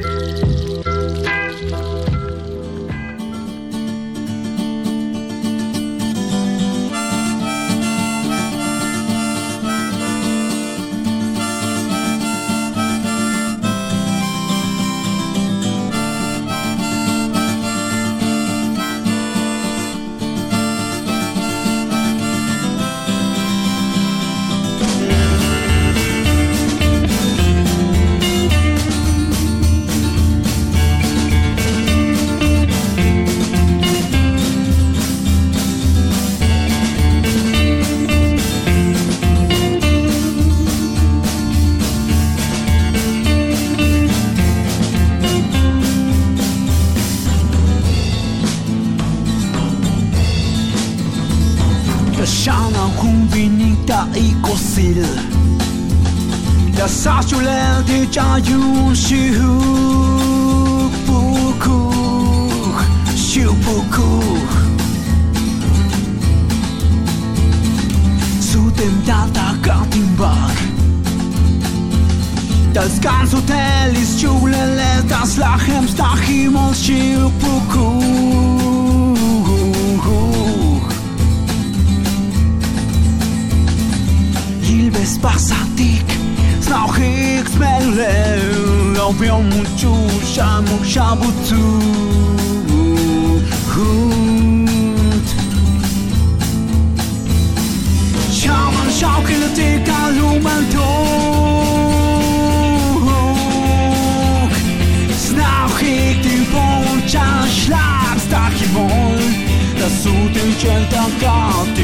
you 家用修不哭，修不哭。Zu dem Gott im Park. Das ganze Hotel ist Julele, das Lachen stach im Hilbes Ilves Passatik. snel spelen op je mutusza musia butu Sjaman sjaukel teka lumen tok Snel gick din poncha slags dag je vol. Dat soten kjent av gatan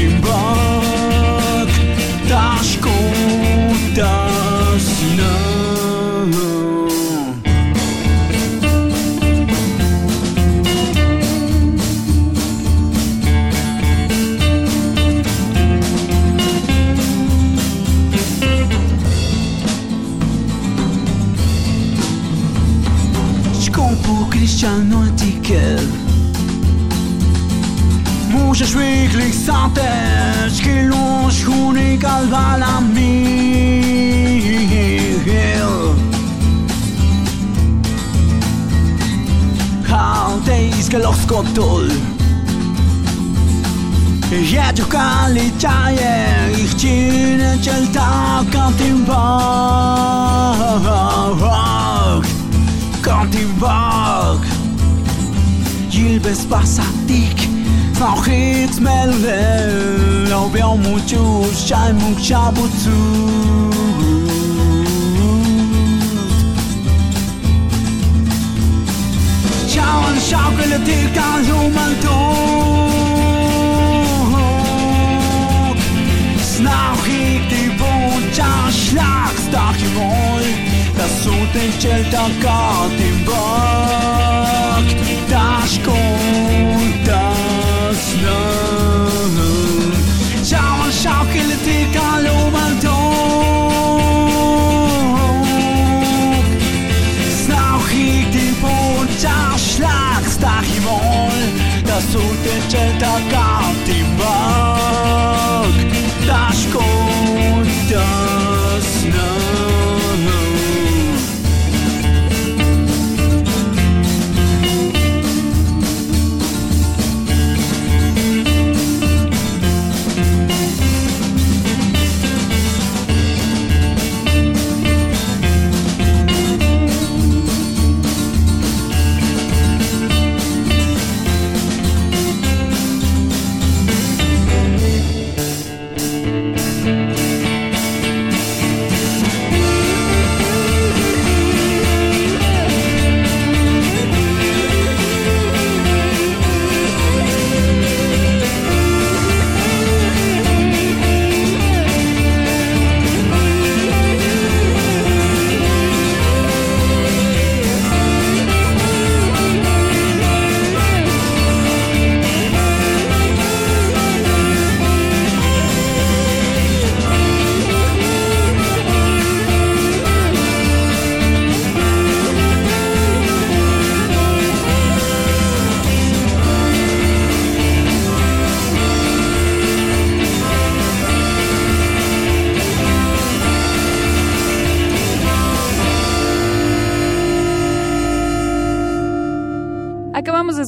week-end. Musisz wirklich sateczki luz hunik alwala mil Hałtejs gelovsko dol Jedziu kali czaje ich cinę ciel taka tym bok Kantim بس صاحي تملل لو بيوم وجوش شاي مو شاب شاون شاوك اللي تلك عزوم الدور سناوخي تيبون جاش لاخ ستاخي بوي Das so den Schild am Gott im Ball. das contas não. que ele te calou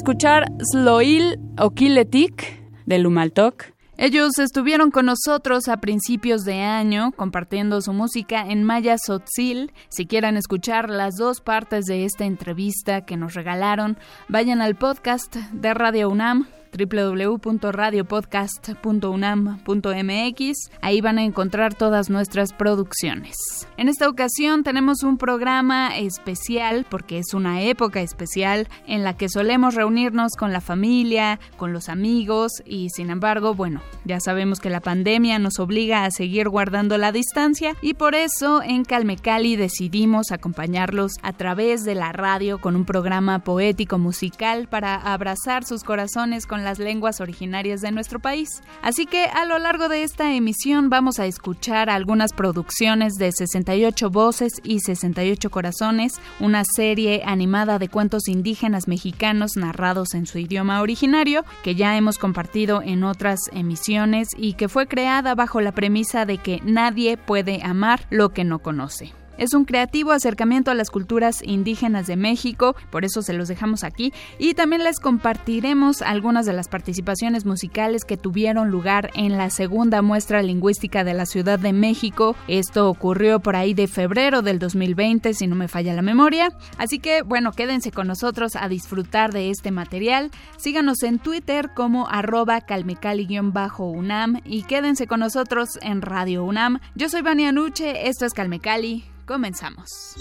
escuchar Sloil Okiletik de Lumaltok. Ellos estuvieron con nosotros a principios de año compartiendo su música en Maya Sotzil. Si quieren escuchar las dos partes de esta entrevista que nos regalaron, vayan al podcast de Radio UNAM www.radiopodcast.unam.mx. Ahí van a encontrar todas nuestras producciones. En esta ocasión tenemos un programa especial porque es una época especial en la que solemos reunirnos con la familia, con los amigos y sin embargo, bueno, ya sabemos que la pandemia nos obliga a seguir guardando la distancia y por eso en Calmecali decidimos acompañarlos a través de la radio con un programa poético musical para abrazar sus corazones con las lenguas originarias de nuestro país. Así que a lo largo de esta emisión vamos a escuchar algunas producciones de 68 voces y 68 corazones, una serie animada de cuentos indígenas mexicanos narrados en su idioma originario que ya hemos compartido en otras emisiones y que fue creada bajo la premisa de que nadie puede amar lo que no conoce. Es un creativo acercamiento a las culturas indígenas de México, por eso se los dejamos aquí. Y también les compartiremos algunas de las participaciones musicales que tuvieron lugar en la segunda muestra lingüística de la Ciudad de México. Esto ocurrió por ahí de febrero del 2020, si no me falla la memoria. Así que, bueno, quédense con nosotros a disfrutar de este material. Síganos en Twitter como arroba calmecali-unam y quédense con nosotros en Radio UNAM. Yo soy Vania Nuche, esto es Calmecali. Comenzamos.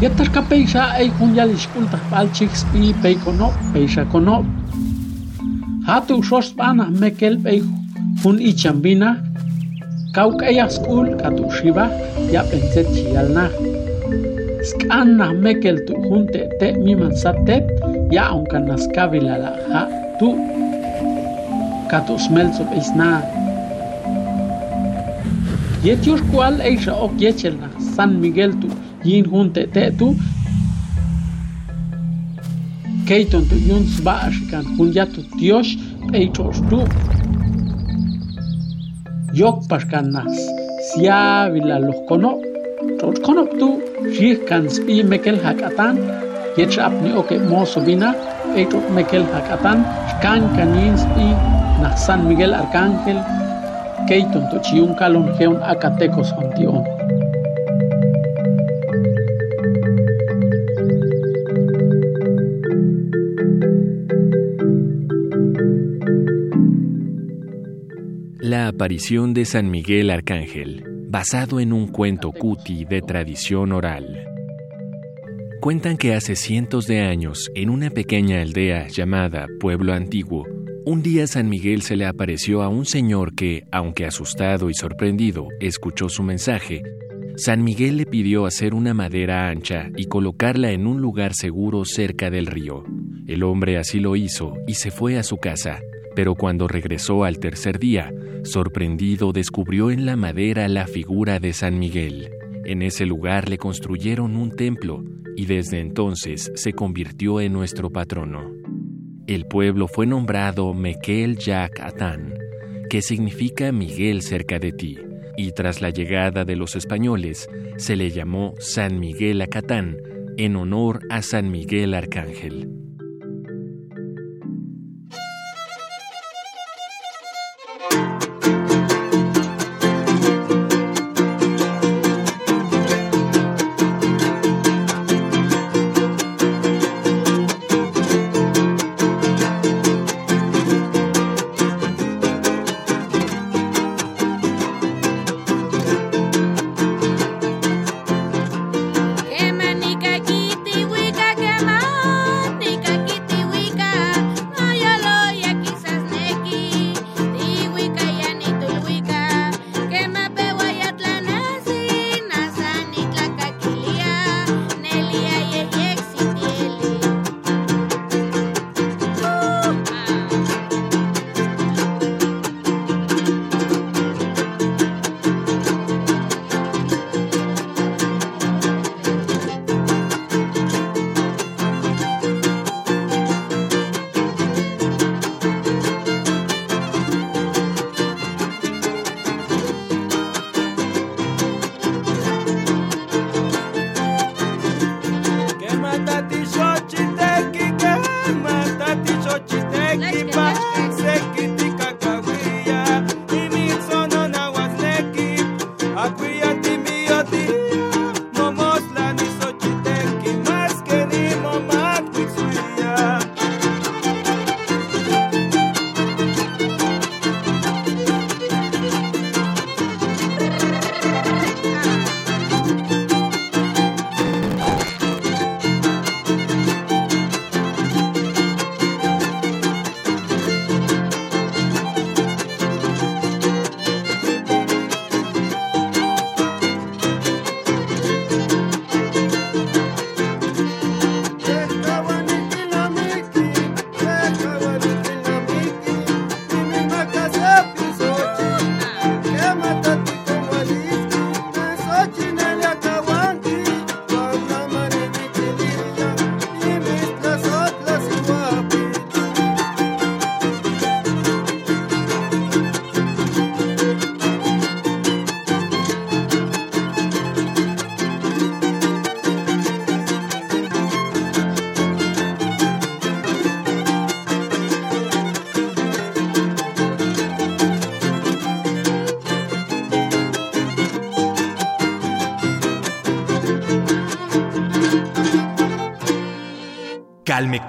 Yatarka peisha ay kunyal iskulta palchix pi peikono peisha kono. Hatu shospana mekel pei hun ichambina kauk aya skul katu shiba ya penset chialna. Skanna mekel tu junte te miman satet ya aunque naskavila la ha tu katu smelso peisna. Yetios cual eisha ok yechelna San Miguel tu yin junte te tu. Keiton tu yun sbaashikan hun yatu Dios peichos tu. Yok paskan nas siavila los kono Tos kono tu. Shihkan spi mekel hakatan Yech apni oke moso bina peichos mekel hakatan Shkan kanin spi na San Miguel Arcángel Keiton. La aparición de San Miguel Arcángel, basado en un cuento cuti de tradición oral. Cuentan que hace cientos de años, en una pequeña aldea llamada Pueblo Antiguo, un día San Miguel se le apareció a un señor que, aunque asustado y sorprendido, escuchó su mensaje. San Miguel le pidió hacer una madera ancha y colocarla en un lugar seguro cerca del río. El hombre así lo hizo y se fue a su casa, pero cuando regresó al tercer día, sorprendido descubrió en la madera la figura de San Miguel. En ese lugar le construyeron un templo y desde entonces se convirtió en nuestro patrono. El pueblo fue nombrado Mekel Yak Atán, que significa Miguel cerca de ti, y tras la llegada de los españoles se le llamó San Miguel Acatán en honor a San Miguel Arcángel.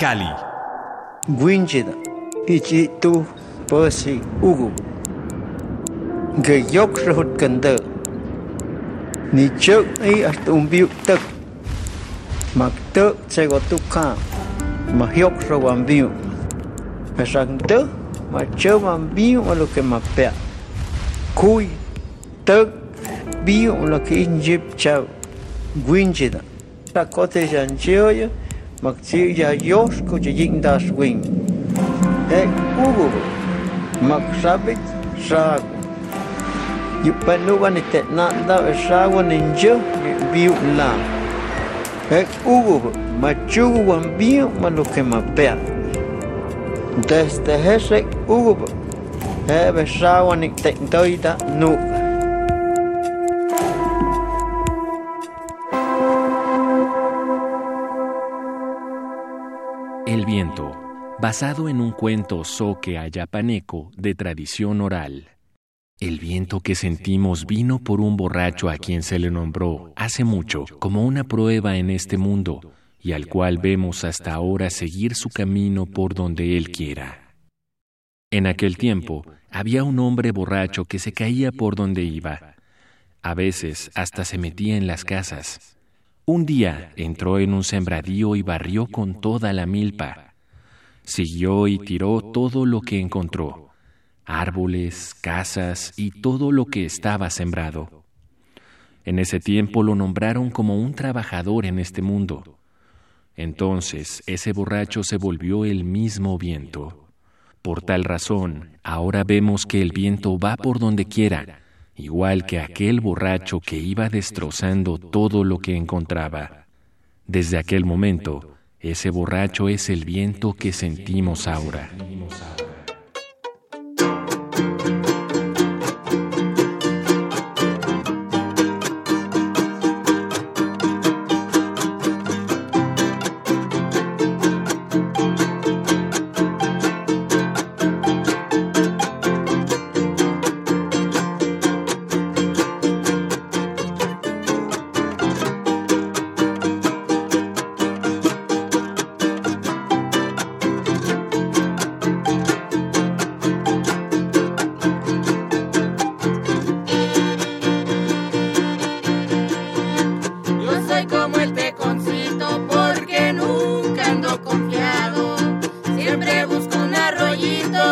Cali. Gwindida, Ichitu, Percy, Ugu. Gayok Rahut Kanda. Ni chớp ấy ở tùng biểu tật Mặc tớ sẽ có tụ khá Mà hiệu rồi hoàn biểu Mà rằng tớ Mà chớ hoàn biểu mà lúc cái mặc bẹ Cúi Tớ Biểu là cái in dịp chào Quyên chế Ta có thể rằng chế ơi mag tsiya yosko ti yindas win e ugu mag sabit sag yu panu wan te na da sag wan injo biu la e ugu machu wan biu manu ke mapea desde hese ugu e besawan te ndoida nuka Basado en un cuento soque ayapaneco de tradición oral. El viento que sentimos vino por un borracho a quien se le nombró hace mucho como una prueba en este mundo y al cual vemos hasta ahora seguir su camino por donde él quiera. En aquel tiempo había un hombre borracho que se caía por donde iba. A veces hasta se metía en las casas. Un día entró en un sembradío y barrió con toda la milpa. Siguió y tiró todo lo que encontró, árboles, casas y todo lo que estaba sembrado. En ese tiempo lo nombraron como un trabajador en este mundo. Entonces ese borracho se volvió el mismo viento. Por tal razón, ahora vemos que el viento va por donde quiera, igual que aquel borracho que iba destrozando todo lo que encontraba. Desde aquel momento, ese borracho es el viento que sentimos ahora.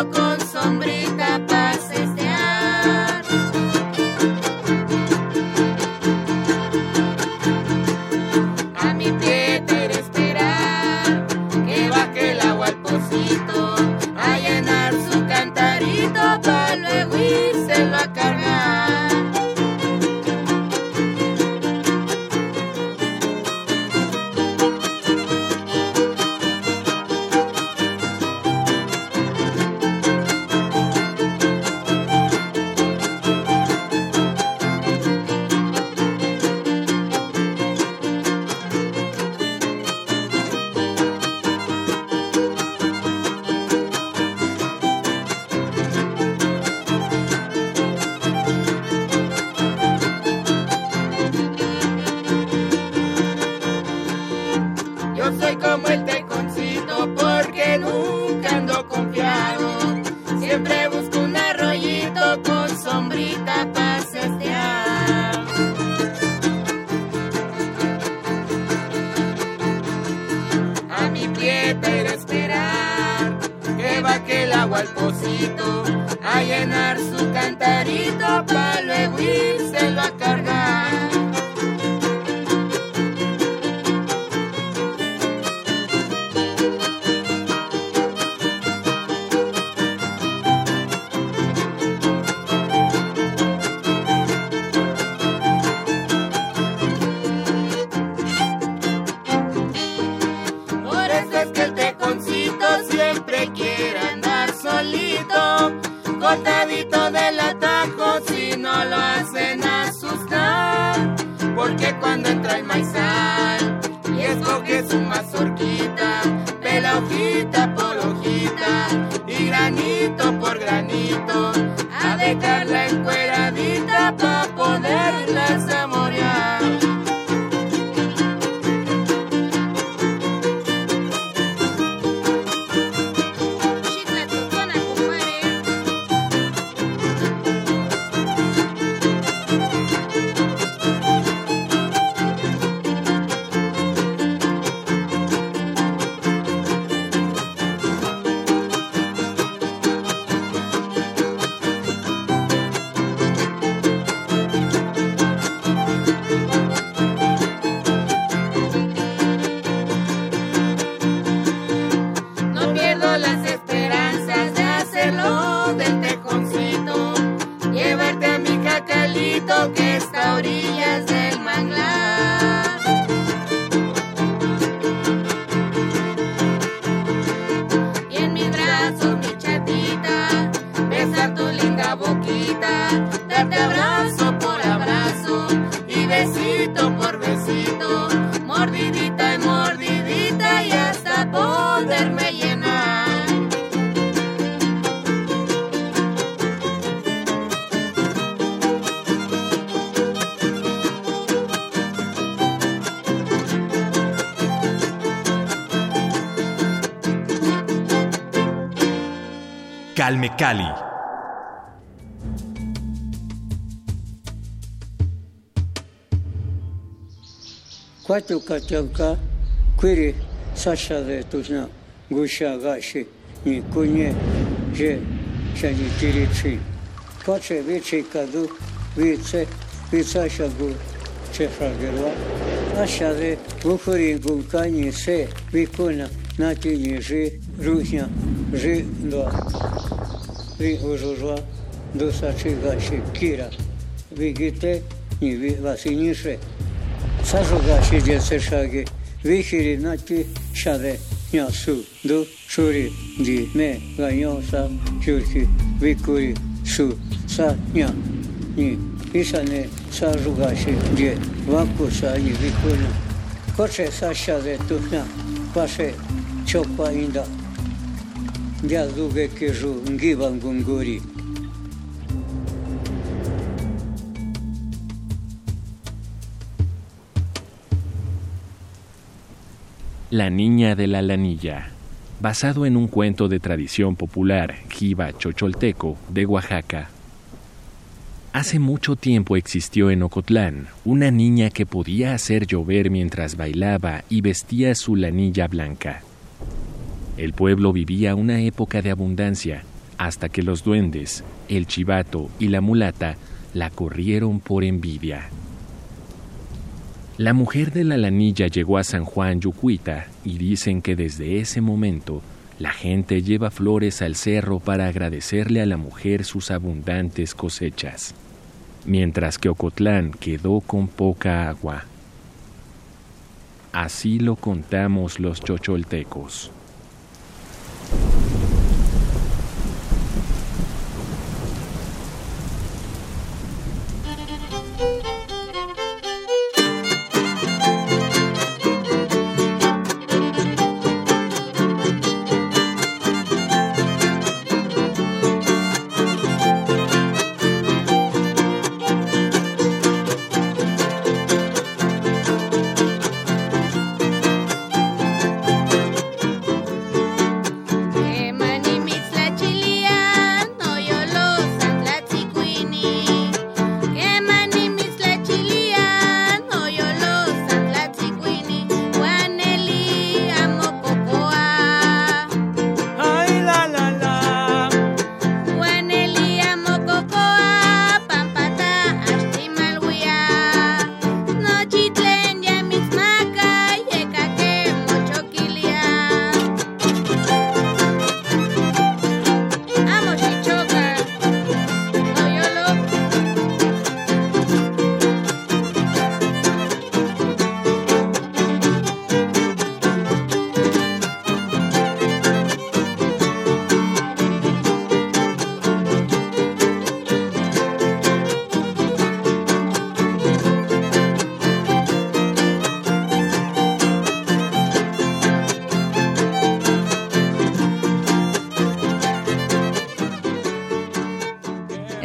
loco. hojita por hojita y granito por granito, a dejarla encueradita pa' poner. Ce fragelua. Așa de bucurii vulcanii se vicuna, natini ji, ruhia, że dwa. Wy ożożła dostarczyła kira. Wy nie wy was i nisze. Sażoga się dziece szagi. Wy na ty siadę niosu do szury. Dzi me ganiosa ciurki wykuri su sa nia. Nie. Pisane sażoga się dzie wakusa i wykuri. Kocze sa siadę tu na wasze ciokła inda. La Niña de la Lanilla, basado en un cuento de tradición popular jiba chocholteco de Oaxaca. Hace mucho tiempo existió en Ocotlán una niña que podía hacer llover mientras bailaba y vestía su lanilla blanca. El pueblo vivía una época de abundancia hasta que los duendes, el chivato y la mulata la corrieron por envidia. La mujer de la lanilla llegó a San Juan Yucuita y dicen que desde ese momento la gente lleva flores al cerro para agradecerle a la mujer sus abundantes cosechas, mientras que Ocotlán quedó con poca agua. Así lo contamos los chocholtecos.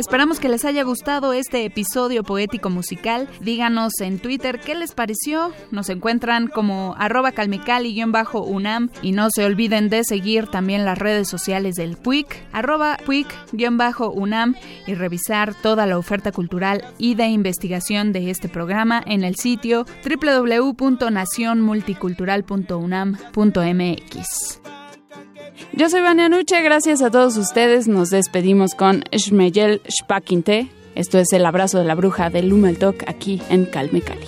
Esperamos que les haya gustado este episodio poético musical. Díganos en Twitter qué les pareció. Nos encuentran como arroba calmecali-unam y no se olviden de seguir también las redes sociales del PUIC, arroba PUIC-unam y revisar toda la oferta cultural y de investigación de este programa en el sitio www.nacionmulticultural.unam.mx. Yo soy Vania Nuche, gracias a todos ustedes. Nos despedimos con Shmeyel Shpakinte. Esto es el abrazo de la bruja de Lumeltok aquí en Calme Cali.